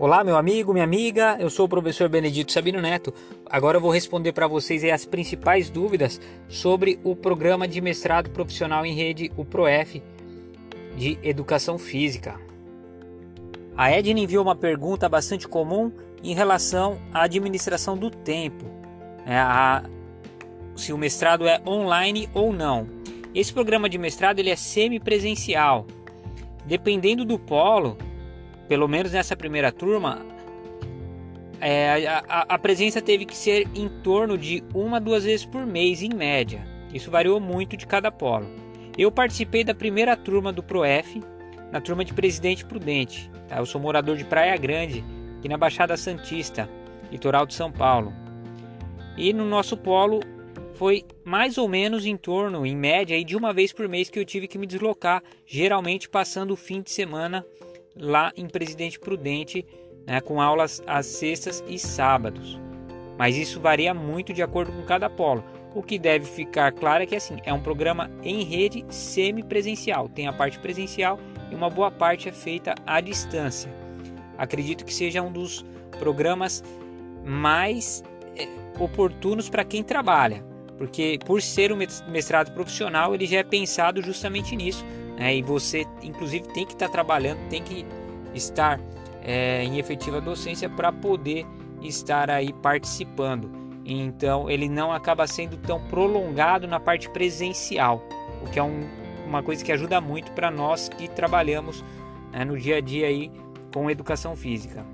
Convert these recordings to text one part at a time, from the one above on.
Olá, meu amigo, minha amiga, eu sou o professor Benedito Sabino Neto. Agora eu vou responder para vocês as principais dúvidas sobre o programa de mestrado profissional em rede, o PROEF, de Educação Física. A Edna enviou uma pergunta bastante comum em relação à administração do tempo, né, a, se o mestrado é online ou não. Esse programa de mestrado ele é semipresencial. Dependendo do polo, pelo menos nessa primeira turma, é, a, a, presença teve que ser em torno de uma, duas vezes por mês, em média. Isso variou muito de cada polo. Eu participei da primeira turma do ProF, na turma de Presidente Prudente. Tá? Eu sou morador de Praia Grande, aqui na Baixada Santista, litoral de São Paulo. E no nosso polo foi mais ou menos em torno, em média, de uma vez por mês que eu tive que me deslocar, geralmente passando o fim de semana lá em Presidente Prudente, né, com aulas às sextas e sábados. Mas isso varia muito de acordo com cada polo. O que deve ficar claro é que assim, é um programa em rede semipresencial. Tem a parte presencial e uma boa parte é feita à distância. Acredito que seja um dos programas mais é, oportunos para quem trabalha, porque por ser um mestrado profissional, ele já é pensado justamente nisso né? E você, inclusive, tem que estar tá trabalhando, tem que estar é, em efetiva docência para poder estar aí participando. Então, ele não acaba sendo tão prolongado na parte presencial, o que é um, uma coisa que ajuda muito para nós que trabalhamos né, no dia a dia aí com educação física.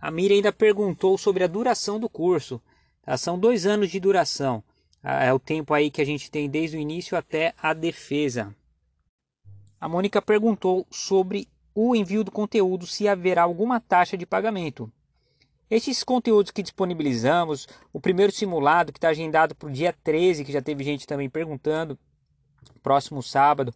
A Mira ainda perguntou sobre a duração do curso. Tá? São dois anos de duração. É o tempo aí que a gente tem desde o início até a defesa. A Mônica perguntou sobre o envio do conteúdo, se haverá alguma taxa de pagamento. Estes conteúdos que disponibilizamos, o primeiro simulado que está agendado para o dia 13, que já teve gente também perguntando, próximo sábado,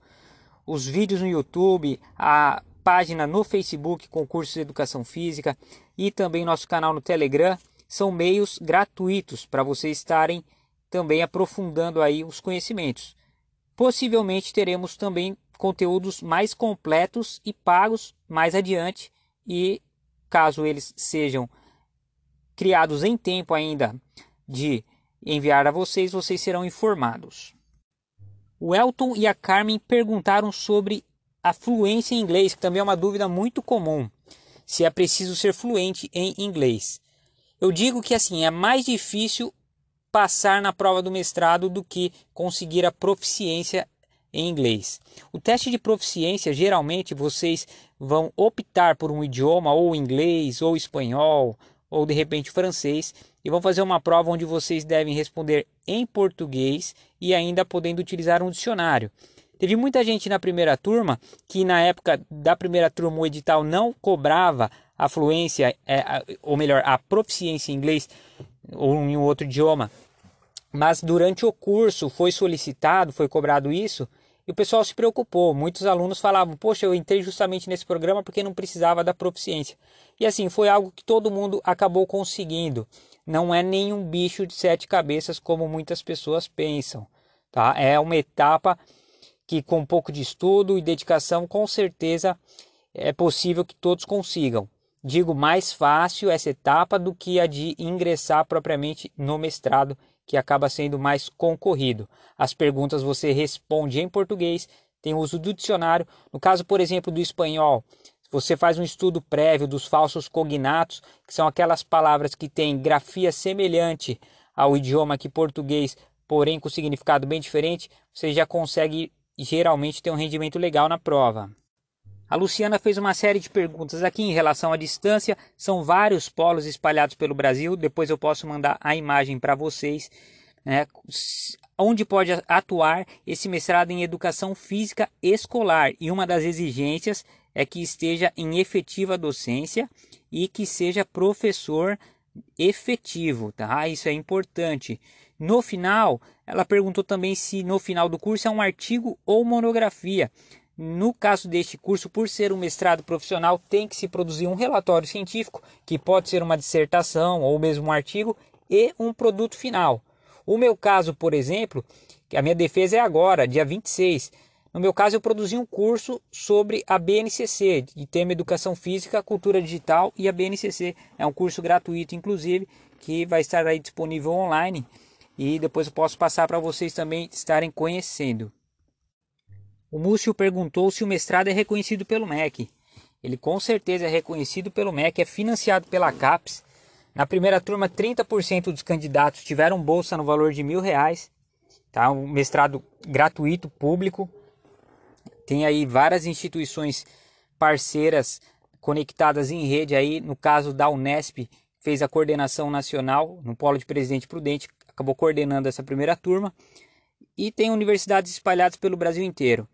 os vídeos no YouTube, a página no Facebook, concursos de educação física e também nosso canal no Telegram, são meios gratuitos para vocês estarem também aprofundando aí os conhecimentos. Possivelmente teremos também conteúdos mais completos e pagos mais adiante e caso eles sejam criados em tempo ainda de enviar a vocês, vocês serão informados. O Elton e a Carmen perguntaram sobre a fluência em inglês, que também é uma dúvida muito comum. Se é preciso ser fluente em inglês. Eu digo que assim é mais difícil passar na prova do mestrado do que conseguir a proficiência em inglês. O teste de proficiência, geralmente vocês vão optar por um idioma ou inglês ou espanhol ou de repente francês e vão fazer uma prova onde vocês devem responder em português e ainda podendo utilizar um dicionário. Teve muita gente na primeira turma que na época da primeira turma o edital não cobrava a fluência, é, ou melhor, a proficiência em inglês ou em outro idioma. Mas durante o curso foi solicitado, foi cobrado isso, e o pessoal se preocupou. Muitos alunos falavam: Poxa, eu entrei justamente nesse programa porque não precisava da proficiência. E assim, foi algo que todo mundo acabou conseguindo. Não é nenhum bicho de sete cabeças como muitas pessoas pensam. Tá? É uma etapa que, com um pouco de estudo e dedicação, com certeza é possível que todos consigam digo mais fácil essa etapa do que a de ingressar propriamente no mestrado, que acaba sendo mais concorrido. As perguntas você responde em português, tem uso do dicionário. No caso, por exemplo, do espanhol, você faz um estudo prévio dos falsos cognatos, que são aquelas palavras que têm grafia semelhante ao idioma aqui português, porém com significado bem diferente, você já consegue geralmente ter um rendimento legal na prova. A Luciana fez uma série de perguntas aqui em relação à distância. São vários polos espalhados pelo Brasil. Depois eu posso mandar a imagem para vocês. Né? Onde pode atuar esse mestrado em educação física escolar? E uma das exigências é que esteja em efetiva docência e que seja professor efetivo, tá? Isso é importante. No final, ela perguntou também se no final do curso é um artigo ou monografia. No caso deste curso, por ser um mestrado profissional, tem que se produzir um relatório científico, que pode ser uma dissertação ou mesmo um artigo, e um produto final. O meu caso, por exemplo, a minha defesa é agora, dia 26. No meu caso, eu produzi um curso sobre a BNCC, de tema Educação Física, Cultura Digital e a BNCC. É um curso gratuito, inclusive, que vai estar aí disponível online e depois eu posso passar para vocês também estarem conhecendo. O Múcio perguntou se o mestrado é reconhecido pelo MEC. Ele com certeza é reconhecido pelo MEC, é financiado pela CAPES. Na primeira turma, 30% dos candidatos tiveram bolsa no valor de mil reais. Tá? Um mestrado gratuito, público. Tem aí várias instituições parceiras conectadas em rede aí, no caso da Unesp, fez a coordenação nacional no Polo de Presidente Prudente, acabou coordenando essa primeira turma. E tem universidades espalhadas pelo Brasil inteiro.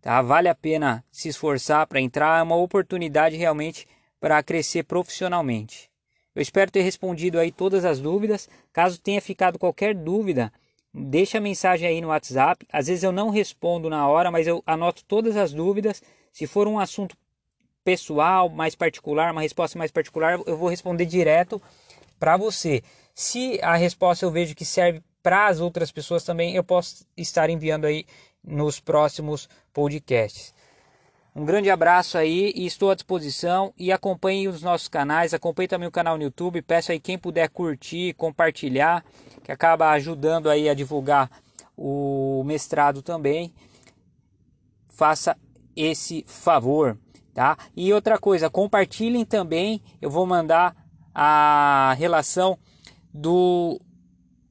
Tá? Vale a pena se esforçar para entrar, é uma oportunidade realmente para crescer profissionalmente. Eu espero ter respondido aí todas as dúvidas. Caso tenha ficado qualquer dúvida, deixa a mensagem aí no WhatsApp. Às vezes eu não respondo na hora, mas eu anoto todas as dúvidas. Se for um assunto pessoal, mais particular, uma resposta mais particular, eu vou responder direto para você. Se a resposta eu vejo que serve para as outras pessoas também, eu posso estar enviando aí nos próximos podcasts. Um grande abraço aí e estou à disposição e acompanhe os nossos canais, acompanhe também o canal no YouTube, peço aí quem puder curtir, compartilhar, que acaba ajudando aí a divulgar o mestrado também. Faça esse favor, tá? E outra coisa, compartilhem também, eu vou mandar a relação do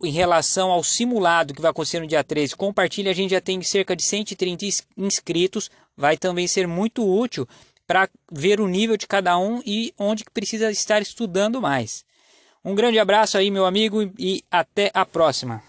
em relação ao simulado que vai acontecer no dia 13, compartilhe, a gente já tem cerca de 130 inscritos, vai também ser muito útil para ver o nível de cada um e onde precisa estar estudando mais. Um grande abraço aí, meu amigo, e até a próxima.